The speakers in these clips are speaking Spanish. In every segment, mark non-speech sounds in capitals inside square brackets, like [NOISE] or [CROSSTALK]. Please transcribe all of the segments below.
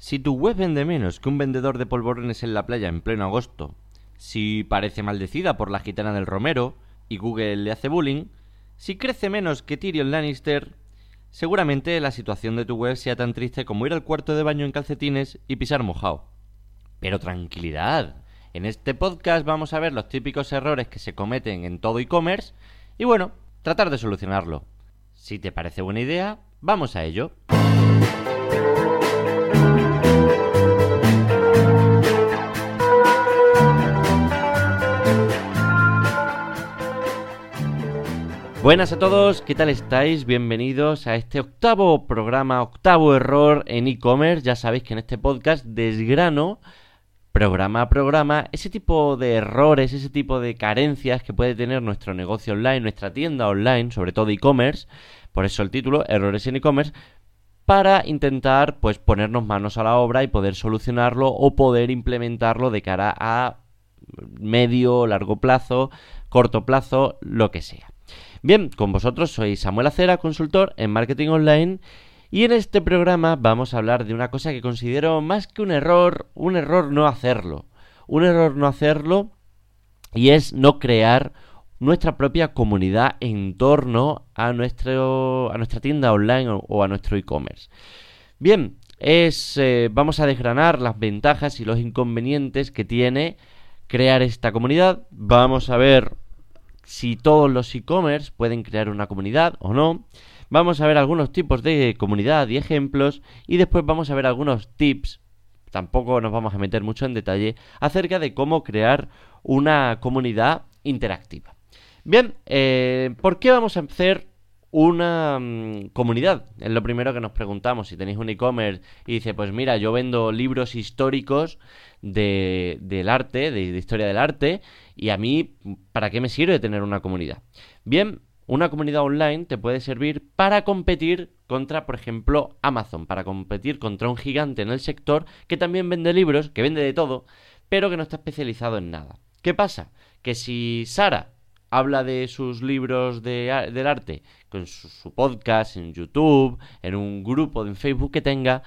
Si tu web vende menos que un vendedor de polvorones en la playa en pleno agosto, si parece maldecida por la gitana del Romero y Google le hace bullying, si crece menos que Tyrion Lannister, seguramente la situación de tu web sea tan triste como ir al cuarto de baño en calcetines y pisar mojado. Pero tranquilidad, en este podcast vamos a ver los típicos errores que se cometen en todo e-commerce y bueno, tratar de solucionarlo. Si te parece buena idea, vamos a ello. Buenas a todos, ¿qué tal estáis? Bienvenidos a este octavo programa, octavo error en e-commerce. Ya sabéis que en este podcast desgrano programa a programa ese tipo de errores, ese tipo de carencias que puede tener nuestro negocio online, nuestra tienda online, sobre todo e-commerce, por eso el título, errores en e-commerce, para intentar pues ponernos manos a la obra y poder solucionarlo o poder implementarlo de cara a medio, largo plazo, corto plazo, lo que sea. Bien, con vosotros soy Samuel Acera, consultor en marketing online. Y en este programa vamos a hablar de una cosa que considero más que un error, un error no hacerlo. Un error no hacerlo y es no crear nuestra propia comunidad en torno a, nuestro, a nuestra tienda online o, a nuestro e-commerce. Bien, es, eh, vamos a desgranar las ventajas y los inconvenientes que tiene crear esta comunidad. Vamos a ver si todos los e-commerce pueden crear una comunidad o no. Vamos a ver algunos tipos de comunidad y ejemplos y después vamos a ver algunos tips, tampoco nos vamos a meter mucho en detalle, acerca de cómo crear una comunidad interactiva. Bien, eh, ¿por qué vamos a hacer una mm, comunidad? Es lo primero que nos preguntamos. Si tenéis un e-commerce y dice, pues mira, yo vendo libros históricos de, del arte, de, historia del arte, y a mí, ¿para qué me sirve tener una comunidad? Bien, una comunidad online te puede servir para competir contra, por ejemplo, Amazon, para competir contra un gigante en el sector que también vende libros, que vende de todo, pero que no está especializado en nada. ¿Qué pasa? Que si Sara habla de sus libros de, del arte con su, podcast en YouTube, en un grupo en Facebook que tenga,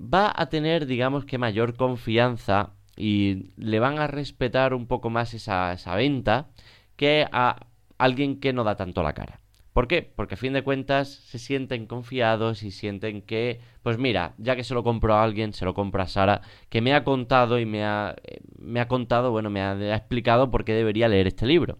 va a tener, digamos que, mayor confianza y le van a respetar un poco más esa, esa venta que a alguien que no da tanto la cara. ¿Por qué? Porque a fin de cuentas se sienten confiados y sienten que, pues mira, ya que se lo compro a alguien, se lo compro a Sara, que me ha contado y me ha, eh, me ha contado, bueno, me ha, explicado por qué debería leer este libro.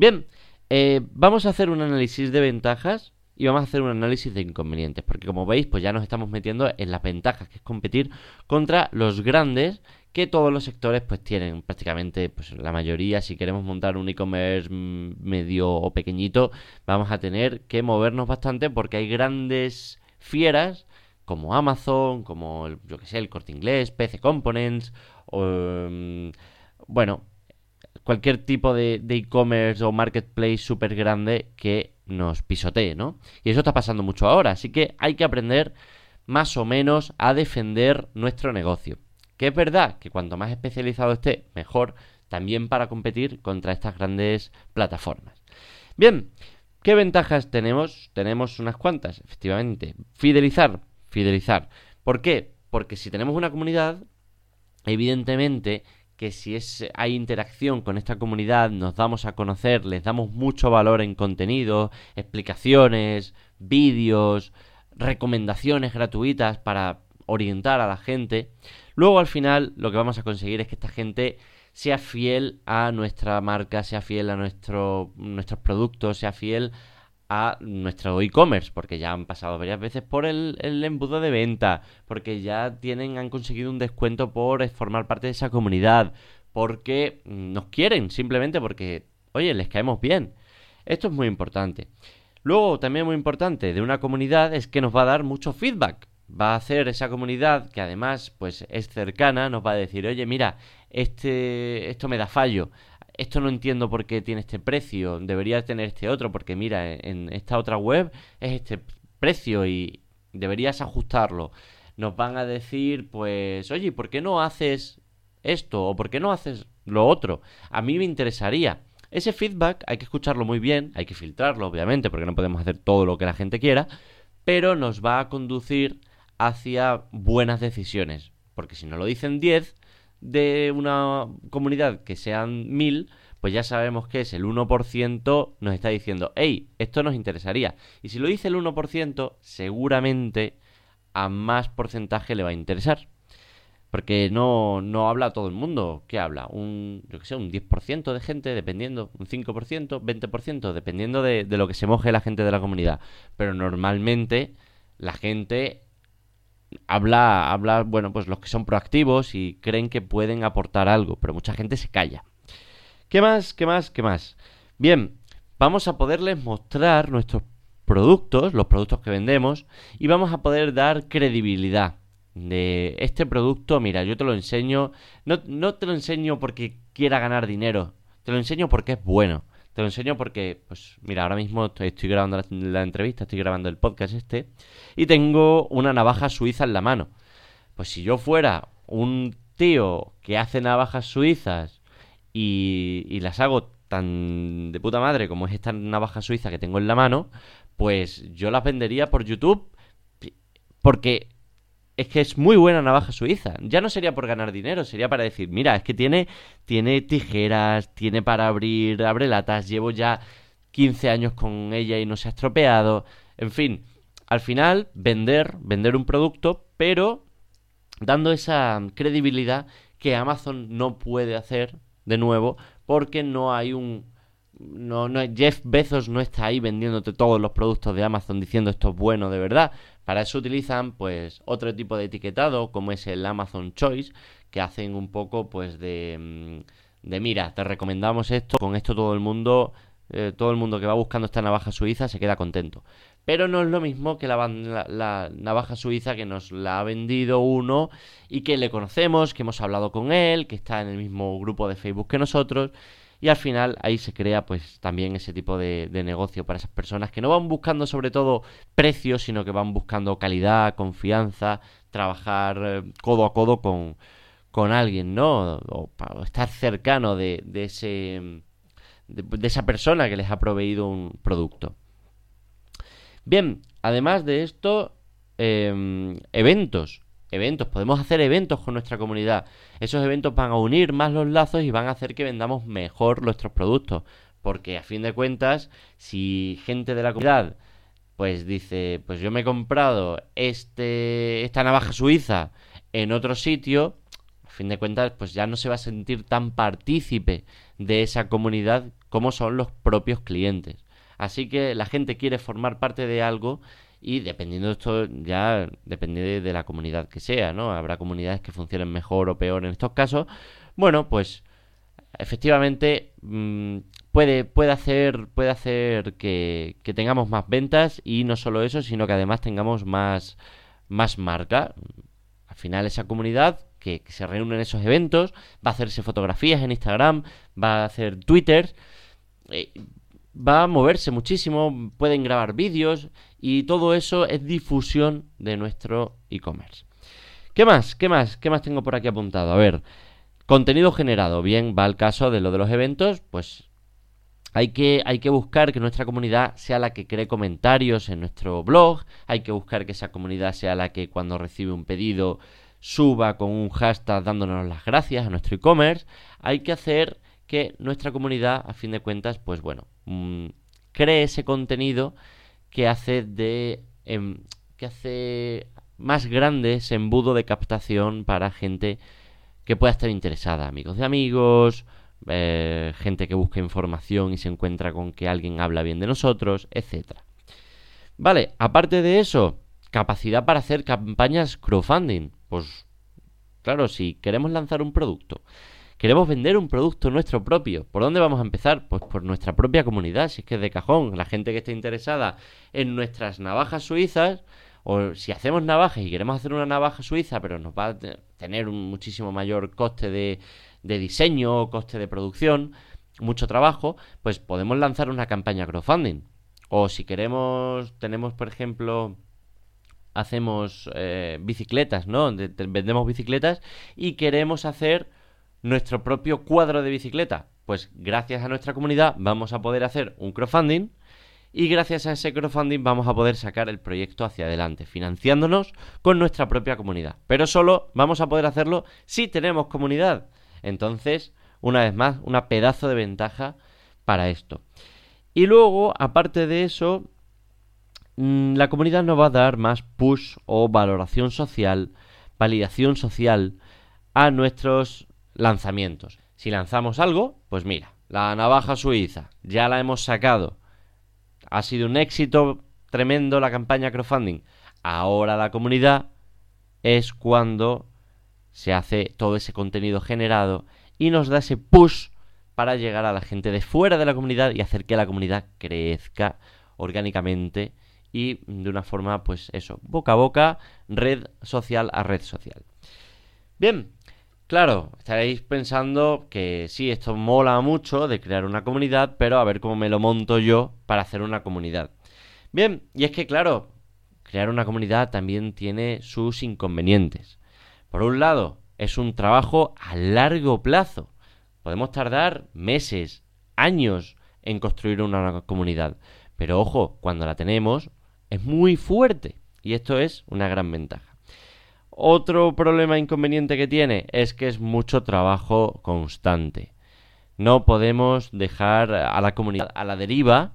Bien, eh, vamos a hacer un análisis de ventajas y vamos a hacer un análisis de inconvenientes, porque como veis, pues ya nos estamos metiendo en las ventajas, que es competir contra los grandes que todos los sectores pues tienen prácticamente pues la mayoría. Si queremos montar un e-commerce medio o pequeñito vamos a tener que movernos bastante porque hay grandes fieras como Amazon como yo que sé el Corte Inglés PC Components mm, bueno cualquier tipo de e-commerce o marketplace súper grande que nos pisotee, ¿no? Y eso está pasando mucho ahora, así que hay que aprender más o menos a defender nuestro negocio. Que es verdad que cuanto más especializado esté, mejor también para competir contra estas grandes plataformas. Bien, ¿qué ventajas tenemos? Tenemos unas cuantas, efectivamente. Fidelizar, fidelizar. ¿Por qué? Porque si tenemos una comunidad, evidentemente que si es, hay interacción con esta comunidad, nos damos a conocer, les damos mucho valor en contenido, explicaciones, vídeos, recomendaciones gratuitas para orientar a la gente, luego al final lo que vamos a conseguir es que esta gente sea fiel a nuestra marca, sea fiel a nuestro, nuestros productos, sea fiel a nuestro e-commerce, porque ya han pasado varias veces por el, embudo de venta, porque ya tienen, han conseguido un descuento por formar parte de esa comunidad, porque nos quieren, simplemente porque, oye, les caemos bien. Esto es muy importante. Luego, también muy importante de una comunidad es que nos va a dar mucho feedback. Va a hacer esa comunidad que además pues es cercana, nos va a decir, oye, mira, este, esto me da fallo esto no entiendo por qué tiene este precio, debería tener este otro, porque mira, en esta otra web es este precio y deberías ajustarlo. Nos van a decir, pues, oye, ¿por qué no haces esto? ¿O por qué no haces lo otro? A mí me interesaría. Ese feedback hay que escucharlo muy bien, hay que filtrarlo, obviamente, porque no podemos hacer todo lo que la gente quiera, pero nos va a conducir hacia buenas decisiones. Porque si no lo dicen 10 de una comunidad que sean 1000, pues ya sabemos que es el 1% nos está diciendo, hey, esto nos interesaría. Y si lo dice el 1%, seguramente a más porcentaje le va a interesar. Porque no, no habla todo el mundo. ¿Qué habla? Un, yo que sé, un 10% de gente, dependiendo, un 5%, 20%, dependiendo de, de lo que se moje la gente de la comunidad. Pero normalmente la gente habla, habla, bueno, pues los que son proactivos y creen que pueden aportar algo, pero mucha gente se calla. ¿Qué más? ¿Qué más? ¿Qué más? Bien, vamos a poderles mostrar nuestros productos, los productos que vendemos, y vamos a poder dar credibilidad de este producto. Mira, yo te lo enseño, no, no te lo enseño porque quiera ganar dinero, te lo enseño porque es bueno. Te lo enseño porque, pues mira, ahora mismo estoy, grabando la, entrevista, estoy grabando el podcast este, y tengo una navaja suiza en la mano. Pues si yo fuera un tío que hace navajas suizas y, y las hago tan de puta madre como es esta navaja suiza que tengo en la mano, pues yo las vendería por YouTube porque es que es muy buena navaja suiza. Ya no sería por ganar dinero, sería para decir, mira, es que tiene, tiene tijeras, tiene para abrir abrelatas, llevo ya 15 años con ella y no se ha estropeado. En fin, al final, vender, vender un producto, pero dando esa credibilidad que Amazon no puede hacer de nuevo porque no hay un no, no, Jeff Bezos no está ahí vendiéndote todos los productos de Amazon diciendo esto es bueno de verdad. Para eso utilizan pues otro tipo de etiquetado como es el Amazon Choice que hacen un poco pues de, mm, de mira, te recomendamos esto, con esto todo el mundo eh, todo el mundo que va buscando esta navaja suiza se queda contento. Pero no es lo mismo que la, la, navaja suiza que nos la ha vendido uno y que le conocemos, que hemos hablado con él, que está en el mismo grupo de Facebook que nosotros y al final ahí se crea pues también ese tipo de, negocio para esas personas que no van buscando sobre todo precios, sino que van buscando calidad, confianza, trabajar eh, codo a codo con, con alguien, ¿no? O, estar cercano de, de ese... De, esa persona que les ha proveído un producto. Bien, además de esto, em, eventos eventos, podemos hacer eventos con nuestra comunidad. Esos eventos van a unir más los lazos y van a hacer que vendamos mejor nuestros productos. Porque a fin de cuentas, si gente de la comunidad pues dice, pues yo me he comprado este esta navaja suiza en otro sitio, a fin de cuentas, pues ya no se va a sentir tan partícipe de esa comunidad como son los propios clientes. Así que la gente quiere formar parte de algo y dependiendo de esto ya depende de la comunidad que sea, ¿no? Habrá comunidades que funcionen mejor o peor en estos casos. Bueno, pues efectivamente mm, puede, puede hacer, puede hacer que, que, tengamos más ventas y no solo eso, sino que además tengamos más, más marca. Al final esa comunidad que, se reúne en esos eventos va a hacerse fotografías en Instagram, va a hacer Twitter. Eh, va a moverse muchísimo, pueden grabar vídeos y todo eso es difusión de nuestro e-commerce. ¿Qué más? ¿Qué más? ¿Qué más tengo por aquí apuntado? A ver, contenido generado. Bien, va al caso de lo de los eventos, pues hay que, hay que buscar que nuestra comunidad sea la que cree comentarios en nuestro blog, hay que buscar que esa comunidad sea la que cuando recibe un pedido suba con un hashtag dándonos las gracias a nuestro e-commerce, hay que hacer que nuestra comunidad, a fin de cuentas, pues bueno, mm, cree ese contenido que hace de em, que hace más grande ese embudo de captación para gente que pueda estar interesada, amigos de amigos, eh, gente que busca información y se encuentra con que alguien habla bien de nosotros, etcétera. Vale, aparte de eso, capacidad para hacer campañas crowdfunding. Pues claro, si queremos lanzar un producto Queremos vender un producto nuestro propio. ¿Por dónde vamos a empezar? Pues por nuestra propia comunidad, si es que es de cajón. La gente que esté interesada en nuestras navajas suizas, o si hacemos navajas y queremos hacer una navaja suiza, pero nos va a tener un muchísimo mayor coste de, diseño, coste de producción, mucho trabajo, pues podemos lanzar una campaña crowdfunding. O si queremos, tenemos por ejemplo hacemos eh, bicicletas, ¿no? vendemos bicicletas y queremos hacer nuestro propio cuadro de bicicleta. Pues gracias a nuestra comunidad vamos a poder hacer un crowdfunding y gracias a ese crowdfunding vamos a poder sacar el proyecto hacia adelante, financiándonos con nuestra propia comunidad. Pero solo vamos a poder hacerlo si tenemos comunidad. Entonces, una vez más, una pedazo de ventaja para esto. Y luego, aparte de eso, mm, la comunidad nos va a dar más push o valoración social, validación social a nuestros lanzamientos. Si lanzamos algo, pues mira, la navaja suiza, ya la hemos sacado. Ha sido un éxito tremendo la campaña crowdfunding. Ahora la comunidad es cuando se hace todo ese contenido generado y nos da ese push para llegar a la gente de fuera de la comunidad y hacer que la comunidad crezca orgánicamente y de una forma, pues eso, boca a boca, red social a red social. Bien, claro, estaréis pensando que sí, esto mola mucho de crear una comunidad, pero a ver cómo me lo monto yo para hacer una comunidad. Bien, y es que claro, crear una comunidad también tiene sus inconvenientes. Por un lado, es un trabajo a largo plazo. Podemos tardar meses, años en construir una comunidad. Pero ojo, cuando la tenemos, es muy fuerte. Y esto es una gran ventaja. Otro problema inconveniente que tiene es que es mucho trabajo constante. No podemos dejar a la comunidad a la deriva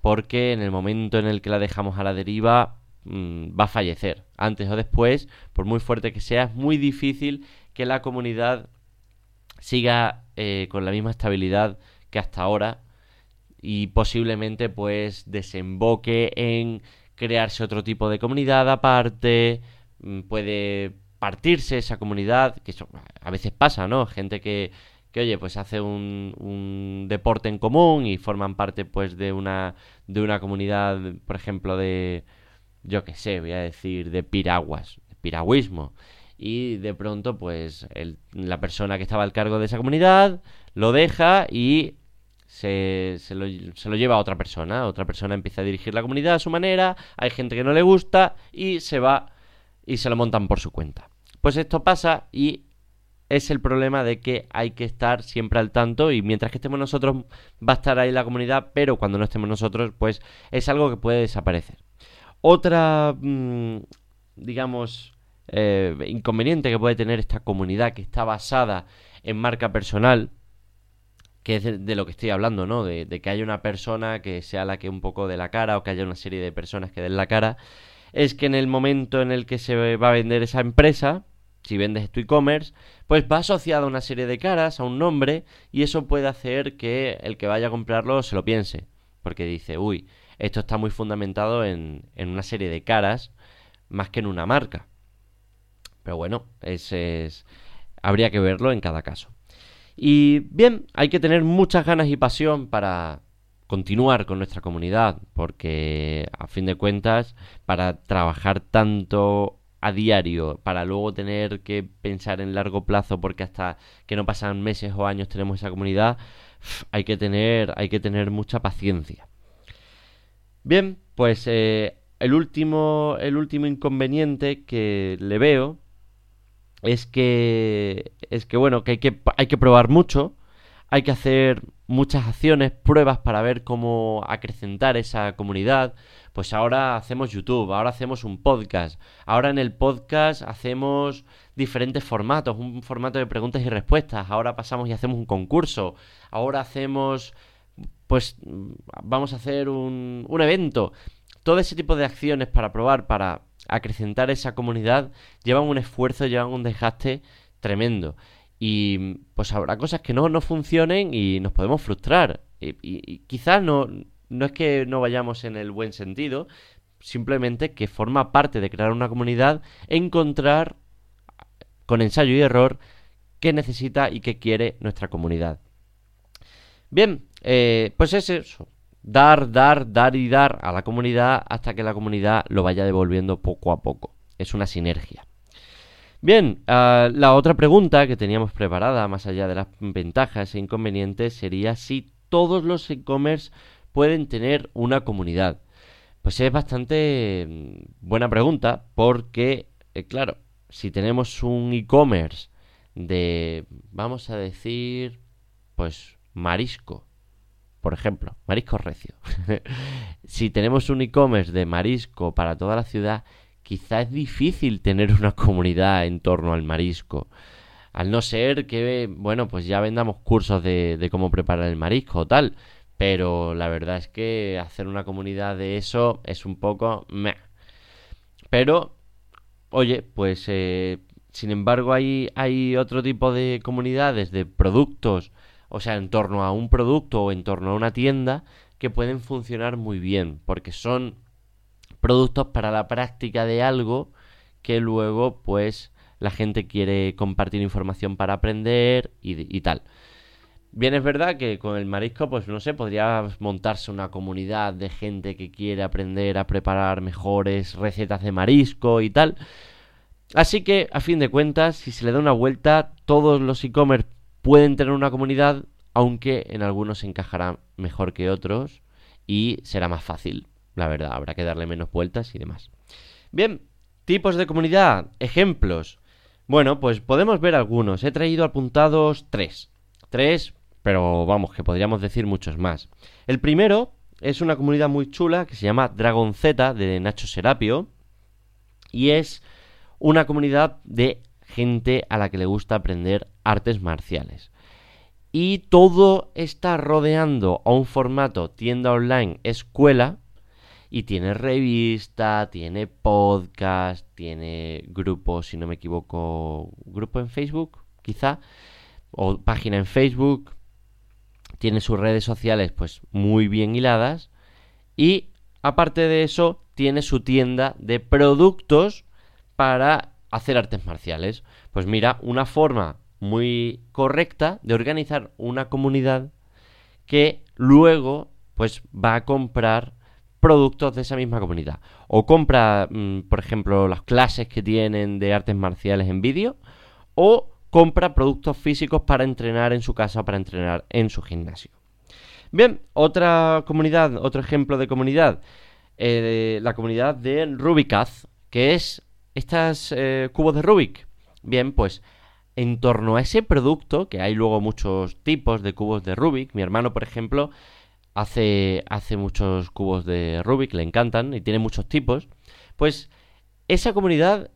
porque en el momento en el que la dejamos a la deriva mm, va a fallecer. Antes o después, por muy fuerte que sea, es muy difícil que la comunidad siga eh, con la misma estabilidad que hasta ahora y posiblemente pues desemboque en crearse otro tipo de comunidad aparte, puede partirse esa comunidad, que eso a veces pasa, ¿no? Gente que, que oye, pues hace un, un, deporte en común y forman parte pues de una de una comunidad, por ejemplo, de yo qué sé, voy a decir de piraguas, de piragüismo y de pronto pues la persona que estaba al cargo de esa comunidad lo deja y se, se, lo, se, lo, lleva a otra persona. Otra persona empieza a dirigir la comunidad a su manera, hay gente que no le gusta y se va y se lo montan por su cuenta. Pues esto pasa y es el problema de que hay que estar siempre al tanto y mientras que estemos nosotros va a estar ahí la comunidad, pero cuando no estemos nosotros pues es algo que puede desaparecer. Otra, mmm, digamos, eh, inconveniente que puede tener esta comunidad que está basada en marca personal, que es de, lo que estoy hablando, ¿no? De, que haya una persona que sea la que un poco de la cara o que haya una serie de personas que den la cara, es que en el momento en el que se va a vender esa empresa, si vendes tu e-commerce, pues va asociado a una serie de caras, a un nombre, y eso puede hacer que el que vaya a comprarlo se lo piense, porque dice, uy, esto está muy fundamentado en, en una serie de caras más que en una marca. Pero bueno, ese es, habría que verlo en cada caso. Y bien, hay que tener muchas ganas y pasión para continuar con nuestra comunidad, porque a fin de cuentas, para trabajar tanto a diario, para luego tener que pensar en largo plazo, porque hasta que no pasan meses o años tenemos esa comunidad, hay que tener, hay que tener mucha paciencia. Bien, pues eh, el último, el último inconveniente que le veo es que es que bueno, que hay que hay que probar mucho, hay que hacer muchas acciones, pruebas para ver cómo acrecentar esa comunidad. Pues ahora hacemos YouTube, ahora hacemos un podcast, ahora en el podcast hacemos diferentes formatos, un formato de preguntas y respuestas, ahora pasamos y hacemos un concurso, ahora hacemos pues vamos a hacer un, un evento. Todo ese tipo de acciones para probar, para acrecentar esa comunidad llevan un esfuerzo, llevan un desgaste tremendo. Y pues habrá cosas que no, no funcionen y nos podemos frustrar. Y, quizás no, no es que no vayamos en el buen sentido, simplemente que forma parte de crear una comunidad encontrar con ensayo y error qué necesita y qué quiere nuestra comunidad. Bien, eh, pues es eso dar, dar, dar y dar a la comunidad hasta que la comunidad lo vaya devolviendo poco a poco. Es una sinergia. Bien, ah, la otra pregunta que teníamos preparada, más allá de las ventajas e inconvenientes, sería si todos los e-commerce pueden tener una comunidad. Pues es bastante mm, buena pregunta porque, eh, claro, si tenemos un e-commerce de, vamos a decir, pues marisco, por ejemplo, marisco recio. [LAUGHS] si tenemos un e-commerce de marisco para toda la ciudad, quizá es difícil tener [LAUGHS] una comunidad en torno al marisco. Al no ser que, bueno, pues ya vendamos cursos de, cómo preparar el marisco o tal. Pero la verdad es que hacer una comunidad de eso es un poco... Meh. Pero, oye, pues eh, sin embargo hay, hay otro tipo de comunidades de productos, o sea, en torno a un producto o en torno a una tienda que pueden funcionar muy bien, porque son productos para la práctica de algo que luego pues la gente quiere compartir información para aprender y, tal. Bien, es verdad que con el marisco, pues no sé, podría montarse una comunidad de gente que quiere aprender a preparar mejores recetas de marisco y tal. Así que, a fin de cuentas, si se le da una vuelta, todos los e-commerce pueden tener una comunidad, aunque en algunos se encajará mejor que otros y será más fácil. La verdad, habrá que darle menos vueltas y demás. Bien, tipos de comunidad, ejemplos. Bueno, pues podemos ver algunos. He traído apuntados tres. Tres pero vamos, que podríamos decir muchos más. El primero es una comunidad muy chula que se llama Dragon Z de Nacho Serapio y es una comunidad de gente a la que le gusta aprender artes marciales. Y todo está rodeando a un formato tienda online escuela y tiene revista, tiene podcast, tiene grupo, si no me equivoco, grupo en Facebook, quizá, o página en Facebook, tiene sus redes sociales pues muy bien hiladas y aparte de eso tiene su tienda de productos para hacer artes marciales. Pues mira, una forma muy correcta de organizar una comunidad que luego pues va a comprar productos de esa misma comunidad. O compra, mm, por ejemplo, las clases que tienen de artes marciales en vídeo. O compra productos físicos para entrenar en su casa para entrenar en su gimnasio. Bien, otra comunidad, otro ejemplo de comunidad, eh, la comunidad de Rubicaz, que es estos eh, cubos de Rubik. Bien, pues en torno a ese producto, que hay luego muchos tipos de cubos de Rubik, mi hermano, por ejemplo, hace, hace muchos cubos de Rubik, le encantan y tiene muchos tipos, pues esa comunidad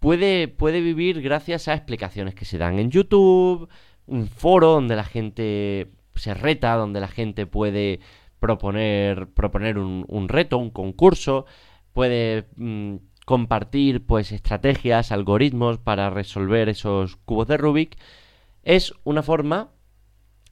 puede, puede vivir gracias a explicaciones que se dan en YouTube, un foro donde la gente se reta, donde la gente puede proponer, proponer un, reto, un concurso, puede mm, compartir pues estrategias, algoritmos para resolver esos cubos de Rubik, es una forma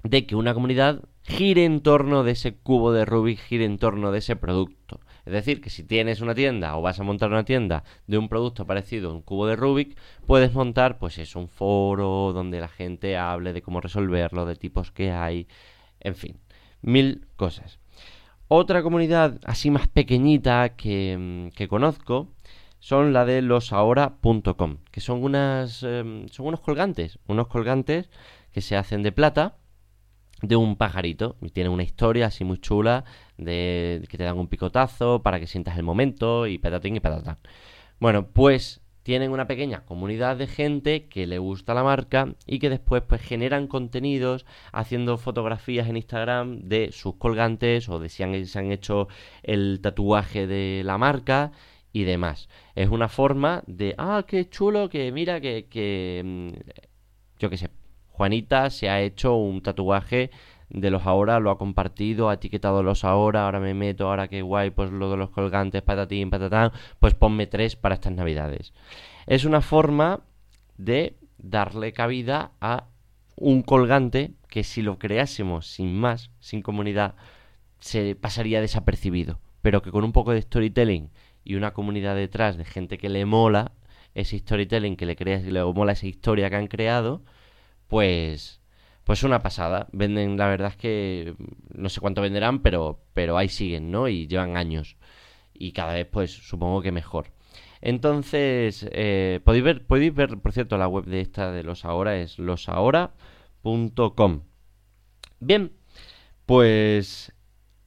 de que una comunidad gire en torno de ese cubo de Rubik, gire en torno de ese producto. Es decir, que si tienes una tienda o vas a montar una tienda de un producto parecido a un cubo de Rubik, puedes montar, pues es un foro donde la gente hable de cómo resolverlo, de tipos que hay, en fin, mil cosas. Otra comunidad así más pequeñita que, mm, que conozco son la de losahora.com, que son unas em, son unos colgantes, unos colgantes que se hacen de plata de un pajarito. Y tiene una historia así muy chula de que te dan un picotazo para que sientas el momento y patatín y patatán. Bueno, pues tienen una pequeña comunidad de gente que le gusta la marca y que después pues generan contenidos haciendo fotografías en Instagram de sus colgantes o de si se han hecho el tatuaje de la marca y demás. Es una forma de, ah, qué chulo, que mira, que, que mm, yo qué sé, Juanita se ha hecho un tatuaje de los ahora, lo ha compartido, ha etiquetado los ahora, ahora me meto, ahora que guay, pues lo de los colgantes, patatín, patatán, pues ponme tres para estas navidades. Es una forma de darle cabida a un colgante que si lo creásemos sin más, sin comunidad, se pasaría desapercibido, pero que con un poco de storytelling y una comunidad detrás de gente que le mola ese storytelling, que le crea, le mola esa historia que han creado, pues pues una pasada. Venden, la verdad es que no sé cuánto venderán, pero, pero ahí siguen, ¿no? Y llevan años. Y cada vez, pues supongo que mejor. Entonces, eh, podéis, ver, podéis ver, por cierto, la web de esta de los ahora es losahora.com. Bien, pues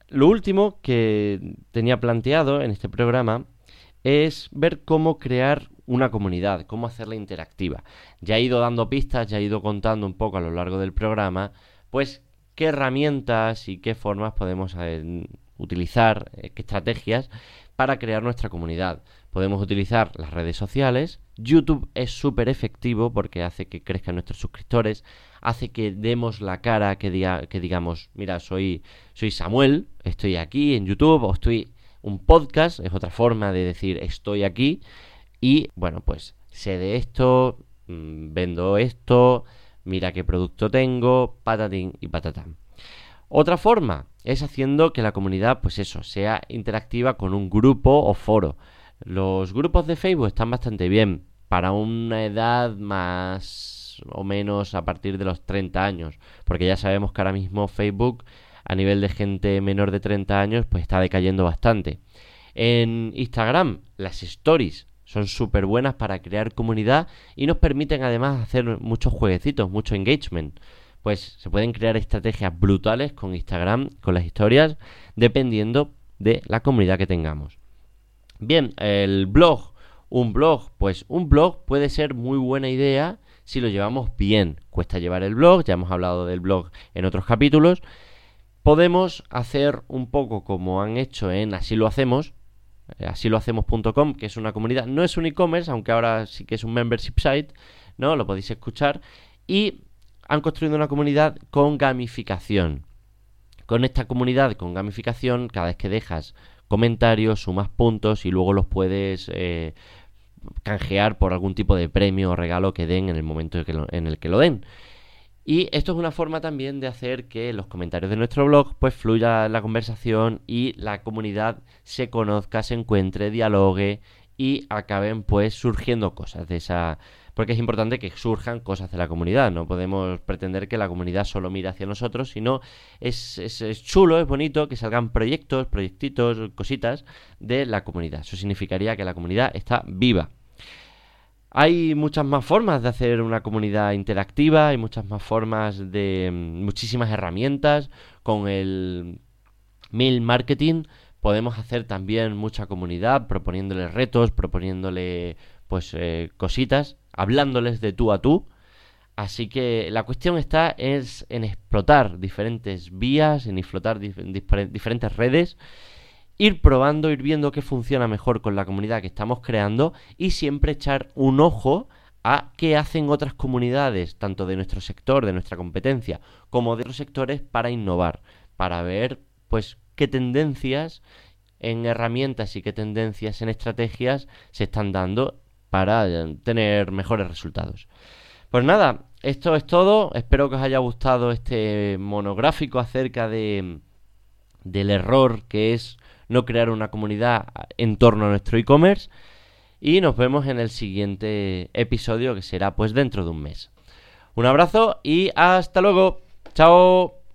lo último que tenía planteado en este programa es ver cómo crear una comunidad, cómo hacerla interactiva. Ya he ido dando pistas, ya he ido contando un poco a lo largo del programa, pues qué herramientas y qué formas podemos eh, utilizar, eh, qué estrategias para crear nuestra comunidad. Podemos utilizar las redes sociales. YouTube es súper efectivo porque hace que crezcan nuestros suscriptores, hace que demos la cara, que, diga, que digamos, mira, soy, soy Samuel, estoy aquí en YouTube o estoy un podcast, es otra forma de decir estoy aquí y bueno, pues sé de esto, mm, vendo esto, mira qué producto tengo, patatín y patatán. Otra forma es haciendo que la comunidad, pues eso, sea interactiva con un grupo o foro. Los grupos de Facebook están bastante bien para una edad más o menos a partir de los 30 años, porque ya sabemos que ahora mismo Facebook a nivel de gente menor de 30 años pues está decayendo bastante. En Instagram las stories son súper buenas para crear comunidad y nos permiten además hacer muchos jueguecitos, mucho engagement. Pues se pueden crear estrategias brutales con Instagram, con las historias, dependiendo de la comunidad que tengamos. Bien, el blog. Un blog, pues un blog puede ser muy buena idea si lo llevamos bien. Cuesta llevar el blog, ya hemos hablado del blog en otros capítulos. Podemos hacer un poco como han hecho en Así lo hacemos, así lo hacemos.com, que es una comunidad, no es un e-commerce, aunque ahora sí que es un membership site, ¿no? Lo podéis escuchar. Y han construido una comunidad con gamificación. Con esta comunidad con gamificación, cada vez que dejas comentarios, sumas puntos y luego los puedes eh, canjear por algún tipo de premio o regalo que den en el momento en el que lo den. Y esto es una forma también de hacer que los comentarios de nuestro blog pues fluya la conversación y la comunidad se conozca, se encuentre, dialogue y acaben pues surgiendo cosas de esa porque es importante que surjan cosas de la comunidad, no podemos pretender que la comunidad solo mire hacia nosotros, sino es, es, chulo, es bonito que salgan proyectos, proyectitos, cositas de la comunidad. Eso significaría que la comunidad está viva. Hay muchas más formas de hacer una comunidad interactiva, hay muchas más formas de mm, muchísimas herramientas. Con el mail marketing podemos hacer también mucha comunidad, proponiéndole retos, proponiéndole pues eh, cositas, hablándoles de tú a tú. Así que la cuestión está es en explotar diferentes vías, en explotar diferentes redes ir probando, ir viendo qué funciona mejor con la comunidad que estamos creando y siempre echar un ojo a qué hacen otras comunidades, tanto de nuestro sector, de nuestra competencia, como de otros sectores para innovar, para ver pues qué tendencias en herramientas y qué tendencias en estrategias se están dando para eh, tener mejores resultados. Pues nada, esto es todo. Espero que os haya gustado este monográfico acerca de del error que es no crear una comunidad en torno a nuestro e-commerce. Y nos vemos en el siguiente episodio que será pues dentro de un mes. Un abrazo y hasta luego. Chao.